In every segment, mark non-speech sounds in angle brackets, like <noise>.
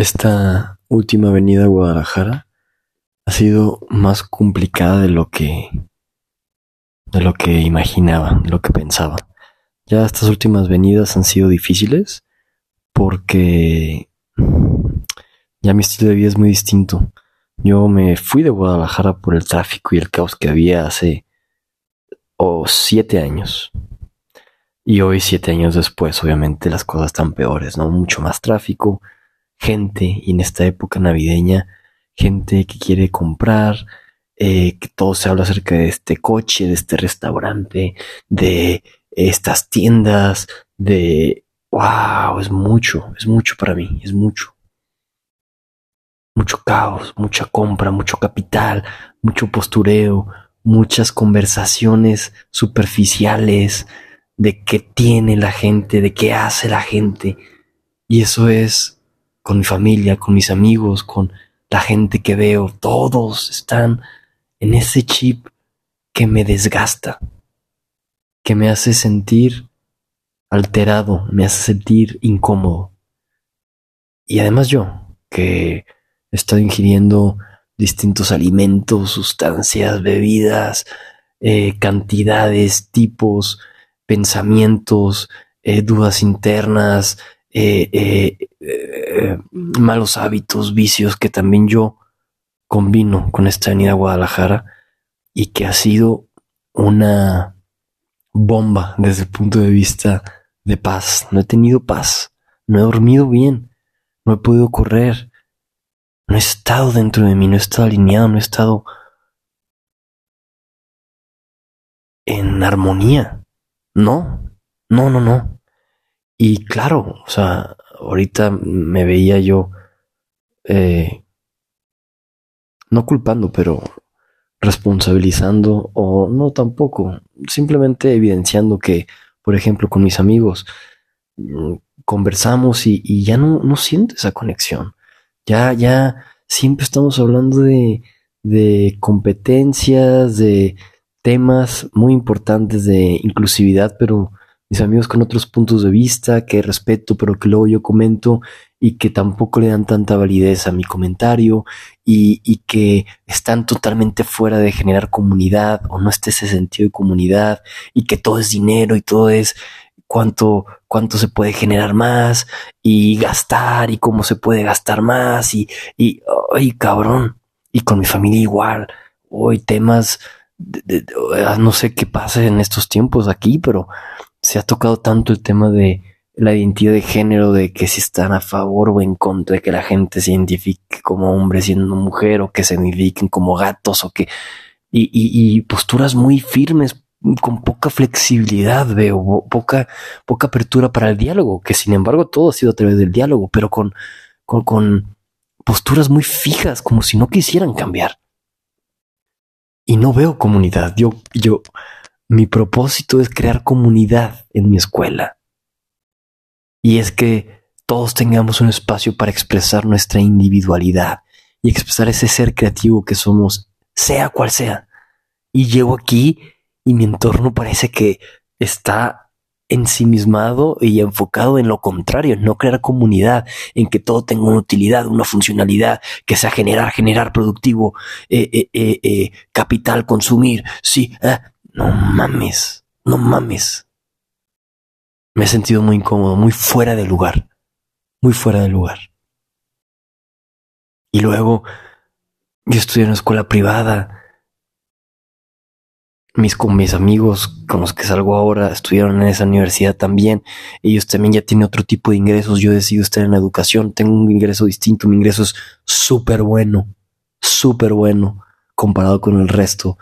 esta última venida a Guadalajara ha sido más complicada de lo que de lo que imaginaba, de lo que pensaba. Ya estas últimas venidas han sido difíciles porque ya mi estilo de vida es muy distinto. Yo me fui de Guadalajara por el tráfico y el caos que había hace o siete años. Y hoy, siete años después, obviamente las cosas están peores, ¿no? Mucho más tráfico, gente, y en esta época navideña, gente que quiere comprar, eh, que todo se habla acerca de este coche, de este restaurante, de estas tiendas, de... ¡Wow! Es mucho, es mucho para mí, es mucho. Mucho caos, mucha compra, mucho capital, mucho postureo, muchas conversaciones superficiales de qué tiene la gente, de qué hace la gente. Y eso es con mi familia, con mis amigos, con la gente que veo. Todos están en ese chip que me desgasta, que me hace sentir alterado, me hace sentir incómodo. Y además yo, que he estado ingiriendo distintos alimentos, sustancias, bebidas, eh, cantidades, tipos, pensamientos, eh, dudas internas, eh, malos hábitos, vicios que también yo combino con esta venida a Guadalajara y que ha sido una bomba desde el punto de vista de paz. No he tenido paz, no he dormido bien, no he podido correr, no he estado dentro de mí, no he estado alineado, no he estado en armonía. No, no, no, no. Y claro, o sea, ahorita me veía yo, eh, no culpando, pero responsabilizando o no tampoco, simplemente evidenciando que, por ejemplo, con mis amigos mm, conversamos y, ya no, no siento esa conexión. Ya, ya siempre estamos hablando de, de competencias, de temas muy importantes de inclusividad, pero mis amigos con otros puntos de vista que respeto, pero que luego yo comento y que tampoco le dan tanta validez a mi comentario y, y, que están totalmente fuera de generar comunidad o no esté ese sentido de comunidad y que todo es dinero y todo es cuánto, cuánto se puede generar más y gastar y cómo se puede gastar más y, y ay, cabrón. Y con mi familia igual. Hoy temas, de, no sé qué pasa en estos tiempos aquí, pero se ha tocado tanto el tema de la identidad de género, de que si están a favor o en contra de que la gente se identifique como hombre siendo mujer o que se identifiquen como gatos o que... Y, posturas muy firmes con poca flexibilidad, veo, poca, poca apertura para el diálogo, que sin embargo todo ha sido a través del diálogo, pero con, con, con posturas muy fijas, como si no quisieran cambiar. Y no veo comunidad. Yo, yo, mi propósito es crear comunidad en mi escuela. Y es que todos tengamos un espacio para expresar nuestra individualidad y expresar ese ser creativo que somos, sea cual sea. Y llego aquí y mi entorno parece que está ensimismado y enfocado en lo contrario, en no crear comunidad, en que todo tenga una utilidad, una funcionalidad, que sea generar, generar productivo, eh, eh, eh, eh capital, consumir, sí, ah, no mames, no mames. Me he sentido muy incómodo, muy fuera de lugar, muy fuera de lugar. Y luego, yo estudié en una escuela privada, mis, con mis amigos con los que salgo ahora estudiaron en esa universidad también. Ellos también ya tienen otro tipo de ingresos. Yo decido estar en la educación. Tengo un ingreso distinto. Mi ingreso es súper bueno, súper bueno comparado con el resto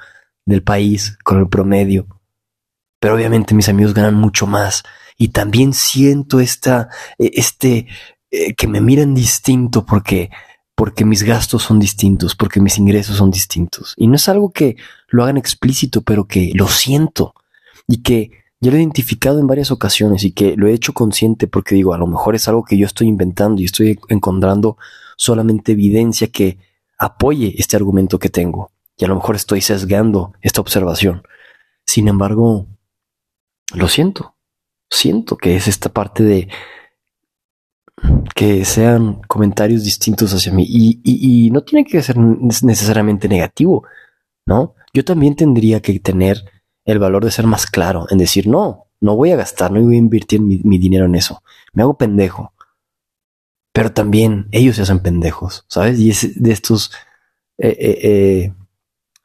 del país, con el promedio. Pero obviamente mis amigos ganan mucho más. Y también siento esta, e, este, eh, que me miran distinto porque porque mis gastos son distintos, porque mis ingresos son distintos. Y no es algo que lo hagan explícito, pero que lo siento y que yo lo he identificado en varias ocasiones y que lo he hecho consciente porque digo, a lo mejor es algo que yo estoy inventando y estoy encontrando solamente evidencia que apoye este argumento que tengo. Y a lo mejor estoy sesgando esta observación. Sin embargo, lo siento. Siento que es esta parte de que sean comentarios distintos hacia mí. Y, y, no tiene que ser necesariamente negativo, ¿no? Yo también tendría que tener el valor de ser más claro en decir, no, no voy a gastar, no voy a invertir mi, dinero en eso. Me hago pendejo. Pero también ellos se hacen pendejos, ¿sabes? Y es de estos eh, eh, eh,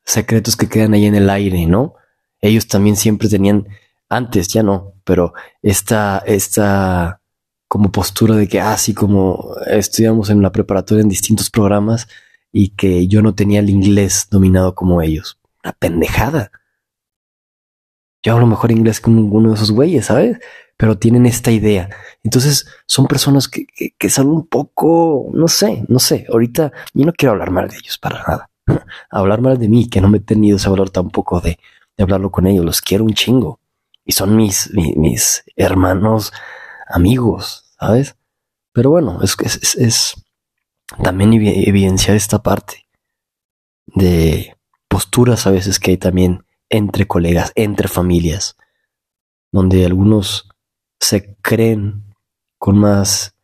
secretos que quedan ahí en el aire, ¿no? Ellos también siempre tenían, antes ya no, pero esta, esta como postura de que así ah, como estudiamos en la preparatoria en distintos programas y que yo no tenía el inglés dominado como ellos. Una pendejada. Yo hablo mejor inglés que uno de esos güeyes, ¿sabes? Pero tienen esta idea. Entonces son personas que, que, son un poco, no sé, no sé. Ahorita yo no quiero hablar mal de ellos para nada. <laughs> hablar mal de mí, que no me he tenido ese valor tampoco de, de hablarlo con ellos. Los quiero un chingo. Y son mis, mis hermanos amigos, ¿sabes? Pero bueno, es, es, es también evidenciar esta parte de posturas a veces que hay también entre colegas, entre familias, donde algunos se creen con más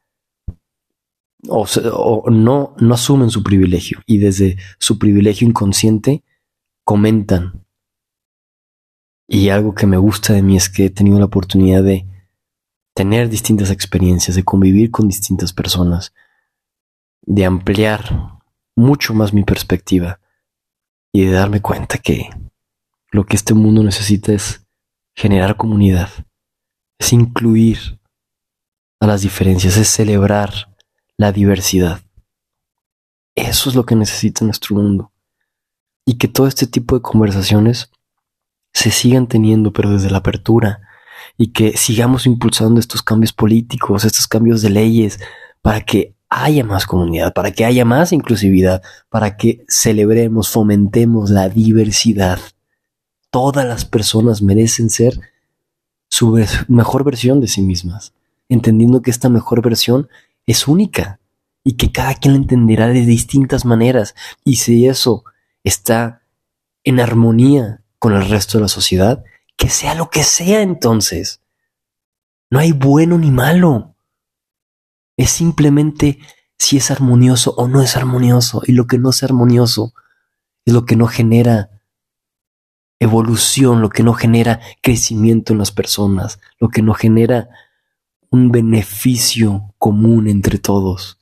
o, o, no, no asumen su privilegio y desde su privilegio inconsciente comentan. Y algo que me gusta de mí es que he tenido la oportunidad de tener distintas experiencias, de convivir con distintas personas, de ampliar mucho más mi perspectiva y de darme cuenta que lo que este mundo necesita es generar comunidad, es incluir a las diferencias, es celebrar la diversidad. Eso es lo que necesita nuestro mundo. Y que todo este tipo de conversaciones se sigan teniendo, pero desde la apertura, y que sigamos impulsando estos cambios políticos, estos cambios de leyes, para que haya más comunidad, para que haya más inclusividad, para que celebremos, fomentemos la diversidad. Todas las personas merecen ser su mejor versión de sí mismas, entendiendo que esta mejor versión es única y que cada quien la entenderá de distintas maneras. Y si eso está en armonía con el resto de la sociedad, que sea lo que sea entonces. No hay bueno ni malo. Es simplemente si es armonioso o no es armonioso. Y lo que no es armonioso es lo que no genera evolución, lo que no genera crecimiento en las personas, lo que no genera un beneficio común entre todos.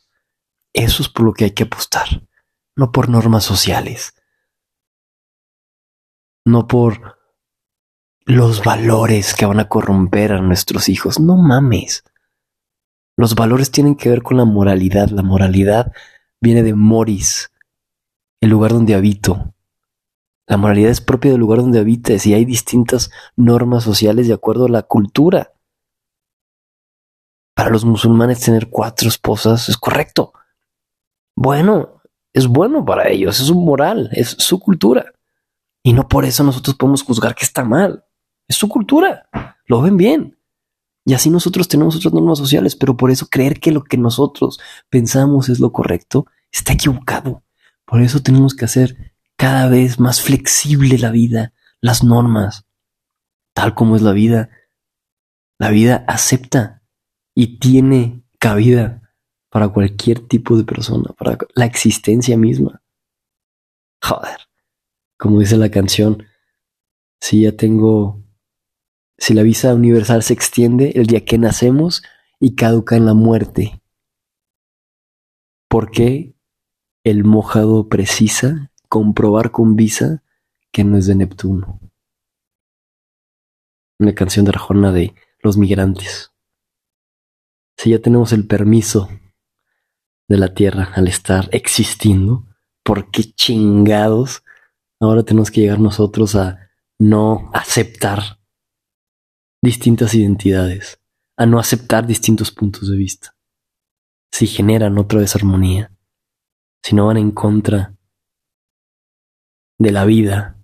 Eso es por lo que hay que apostar, no por normas sociales, no por los valores que van a corromper a nuestros hijos. No mames. Los valores tienen que ver con la moralidad. La moralidad viene de moris, el lugar donde habito. La moralidad es propia del lugar donde habites y hay distintas normas sociales de acuerdo a la cultura. Para los musulmanes tener cuatro esposas es correcto. Bueno, es bueno para ellos, es su moral, es su cultura. Y no por eso nosotros podemos juzgar que está mal. Es su cultura. Lo ven bien. Y así nosotros tenemos otras normas sociales, pero por eso creer que lo que nosotros pensamos es lo correcto está equivocado. Por eso tenemos que hacer cada vez más flexible la vida, las normas, tal como es la vida. La vida acepta y tiene cabida para cualquier tipo de persona, para la existencia misma. Joder, como dice la canción, si ya tengo si la visa universal se extiende el día que nacemos y caduca en la muerte. ¿Por qué el mojado precisa comprobar con visa que no es de Neptuno? Una canción de Arjona de los migrantes. Si ya tenemos el permiso de la Tierra al estar existiendo, ¿por qué chingados ahora tenemos que llegar nosotros a no aceptar distintas identidades, a no aceptar distintos puntos de vista. Si generan otra desarmonía, si no van en contra de la vida,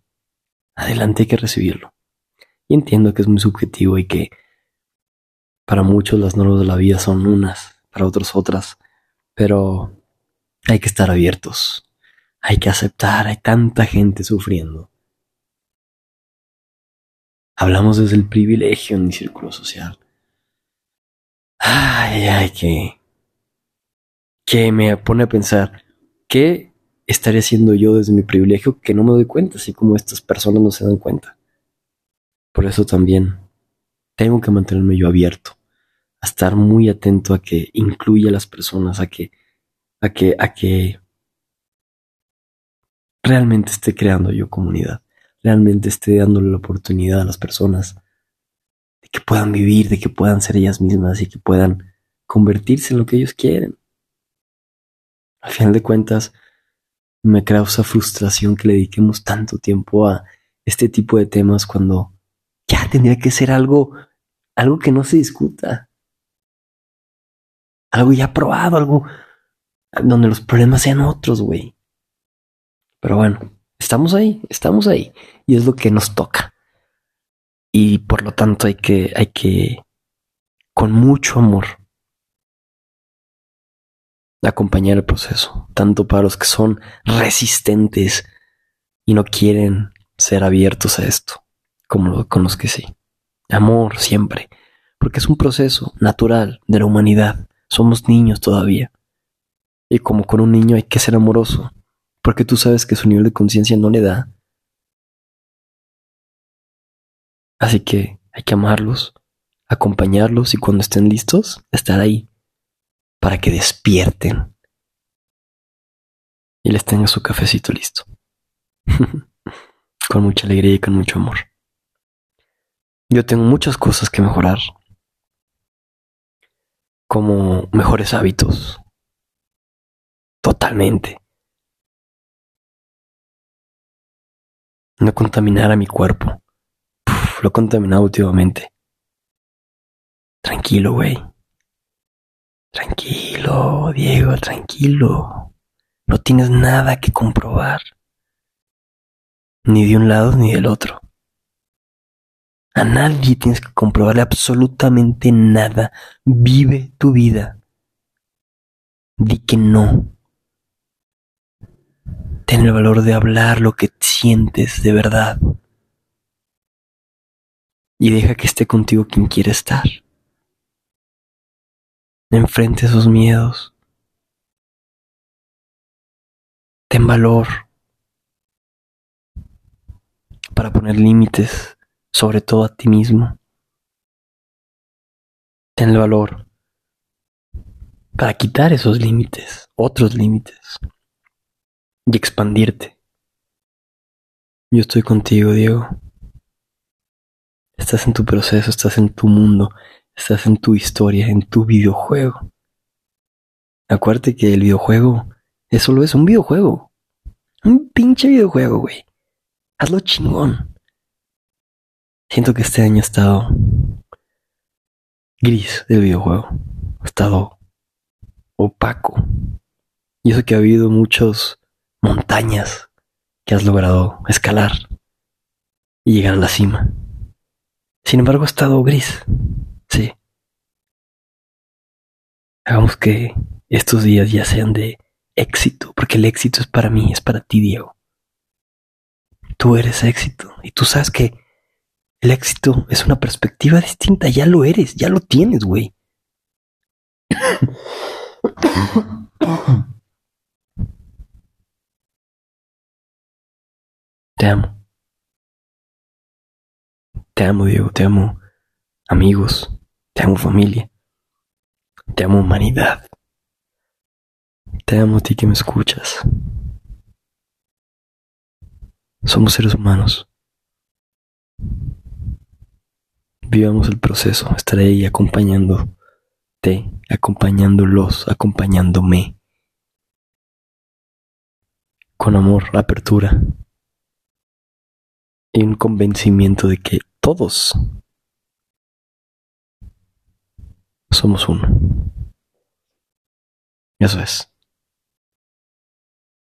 adelante hay que recibirlo. Y entiendo que es muy subjetivo y que para muchos las normas de la vida son unas, para otros otras, pero hay que estar abiertos, hay que aceptar, hay tanta gente sufriendo Hablamos desde el privilegio en mi círculo social. Ay, ay, que que me pone a pensar, ¿qué estaría haciendo yo desde mi privilegio que no me doy cuenta, así como estas personas no se dan cuenta? Por eso también tengo que mantenerme yo abierto, a estar muy atento a que incluya a las personas, a que, a que, a que realmente esté creando yo comunidad, realmente esté dándole la oportunidad a las personas de que puedan vivir, de que puedan ser ellas mismas y que puedan convertirse en lo que ellos quieren. Al final de cuentas, me causa frustración que le dediquemos tanto tiempo a este tipo de temas cuando ya tendría que ser algo, algo que no se discuta. Algo ya probado, algo donde los problemas sean otros, güey. Pero bueno, estamos ahí, estamos ahí. Y es lo que nos toca. Y por lo tanto hay que, hay que, con mucho amor, acompañar el proceso. Tanto para los que son resistentes y no quieren ser abiertos a esto, como con los que sí. Amor siempre. Porque es un proceso natural de la humanidad. Somos niños todavía. Y como con un niño hay que ser amoroso porque tú sabes que su nivel de conciencia no le da. Así que hay que amarlos, acompañarlos y cuando estén listos, estar ahí para que despierten y les tenga su cafecito listo. <laughs> con mucha alegría y con mucho amor. Yo tengo muchas cosas que mejorar, como mejores hábitos. Totalmente. no contaminar a mi cuerpo. lo he contaminado últimamente. Tranquilo, güey. Tranquilo, Diego, tranquilo. No tienes nada que comprobar. Ni de un lado ni del otro. A nadie tienes que comprobarle absolutamente nada. Vive tu vida. Di que no. Ten el valor de hablar lo que sientes de verdad. Y deja que esté contigo quien quiere estar. Enfrente esos miedos. Ten valor para poner límites, sobre todo a ti mismo. Ten el valor para quitar esos límites, otros límites y expandirte. Yo estoy contigo, Diego. Estás en tu proceso, estás en tu mundo, estás en tu historia, en tu videojuego. Acuérdate que el videojuego es solo es un videojuego. Un pinche videojuego, güey. Hazlo chingón. Siento que este año ha estado gris del videojuego. Ha estado opaco. Y eso que ha habido muchos montañas que has logrado escalar y llegar a la cima. Sin embargo, ha estado gris. Sí. Hagamos que estos días ya sean de éxito, porque el éxito es para mí, es para ti, Diego. Tú eres éxito y tú sabes que el éxito es una perspectiva distinta, ya lo eres, ya lo tienes, güey. Te amo. Te amo, Diego, te amo amigos, te amo familia, te amo humanidad. Te amo a ti que me escuchas. Somos seres humanos. Vivamos el proceso, estaré ahí acompañándote, acompañándolos, acompañándome. Con amor, apertura, y un convencimiento de que todos somos uno. Eso es.